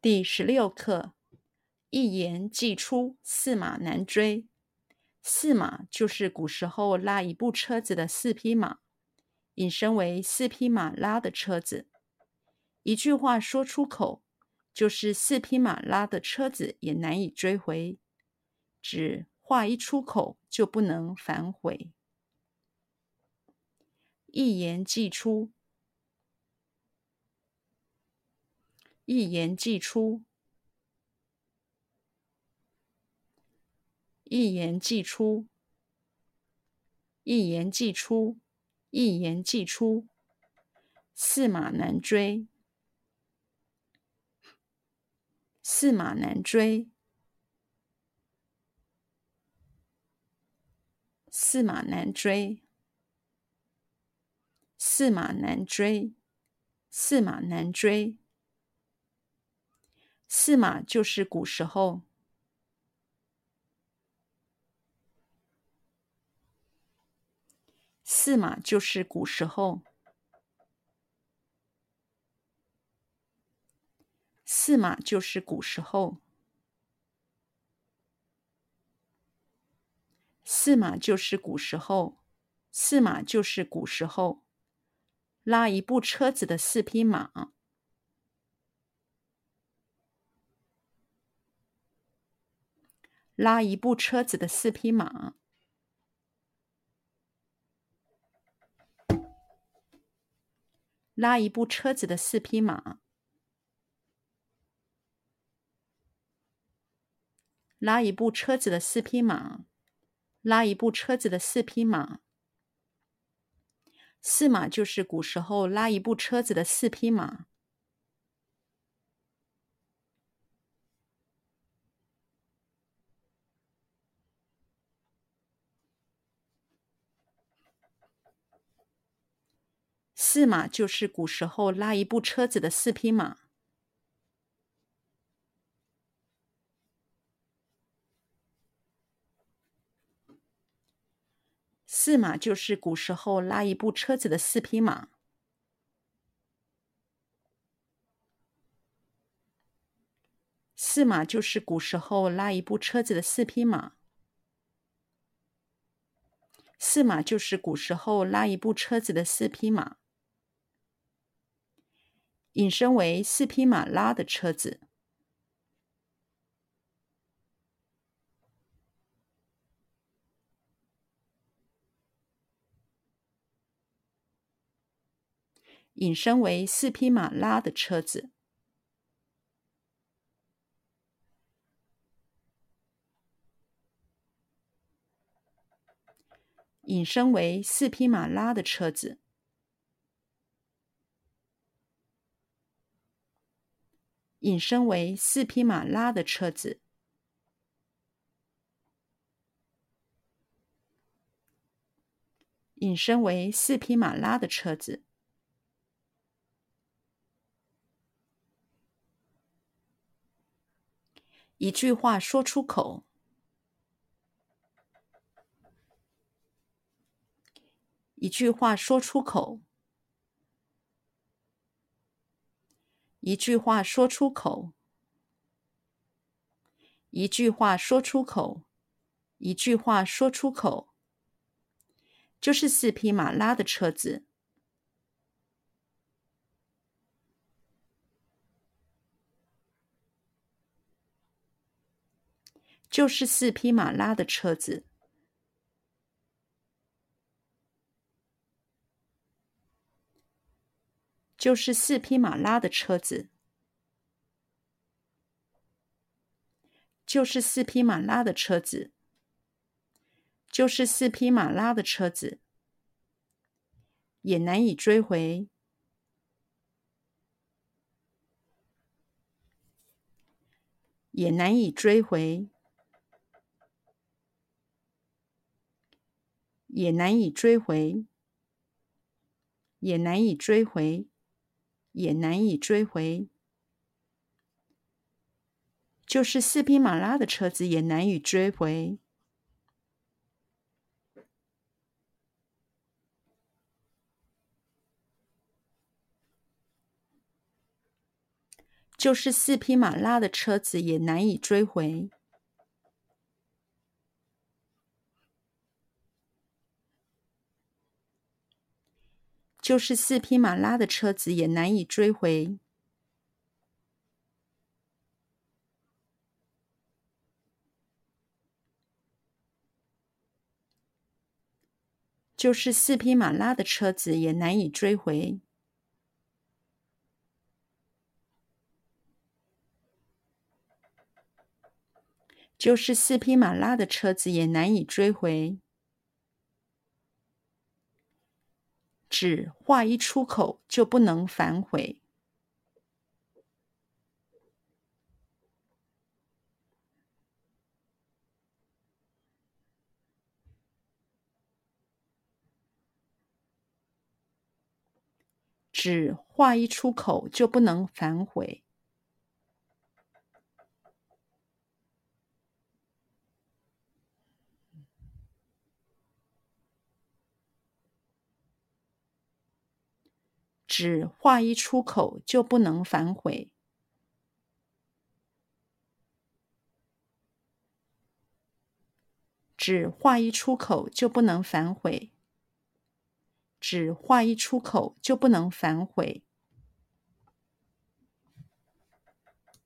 第十六课：一言既出，驷马难追。驷马就是古时候拉一部车子的四匹马，引申为四匹马拉的车子。一句话说出口，就是四匹马拉的车子也难以追回，指话一出口就不能反悔。一言既出。一言既出，一言既出，一言既出，一言既出，驷马难追，驷马难追，驷马难追，驷马难追，驷马难追。四马就是古时候，四马就是古时候，四马就是古时候，四马就是古时候，四马就是古时候，拉一部车子的四匹马。拉一部车子的四匹马，拉一部车子的四匹马，拉一部车子的四匹马，拉一部车子的四匹马。四马就是古时候拉一部车子的四匹马。四马就是古时候拉一部车子的四匹马。四马就是古时候拉一部车子的四匹马。四马就是古时候拉一部车子的四匹马。四马就是古时候拉一部车子的四匹马。引申为四匹马拉的车子。引申为四匹马拉的车子。引申为四匹马拉的车子。引申为四匹马拉的车子，引申为四匹马拉的车子。一句话说出口，一句话说出口。一句话说出口，一句话说出口，一句话说出口，就是四匹马拉的车子，就是四匹马拉的车子。就是四匹马拉的车子，就是四匹马拉的车子，就是四匹马拉的车子，也难以追回，也难以追回，也难以追回，也难以追回。也难以追回，就是四匹马拉的车子也难以追回，就是四匹马拉的车子也难以追回。就是四匹马拉的车子也难以追回。就是四匹马拉的车子也难以追回。就是四匹马拉的车子也难以追回。只话一出口就不能反悔。只话一出口就不能反悔。只话一出口就不能反悔。只话一出口就不能反悔。只话一出口就不能反悔。